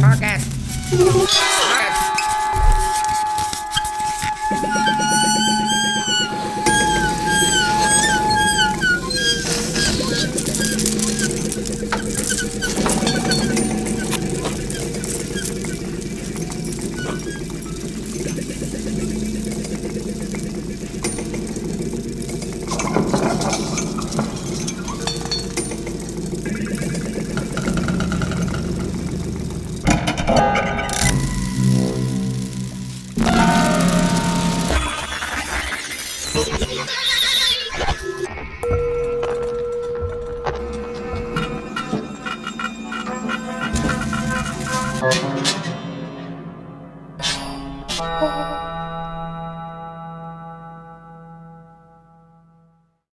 Target. Oh.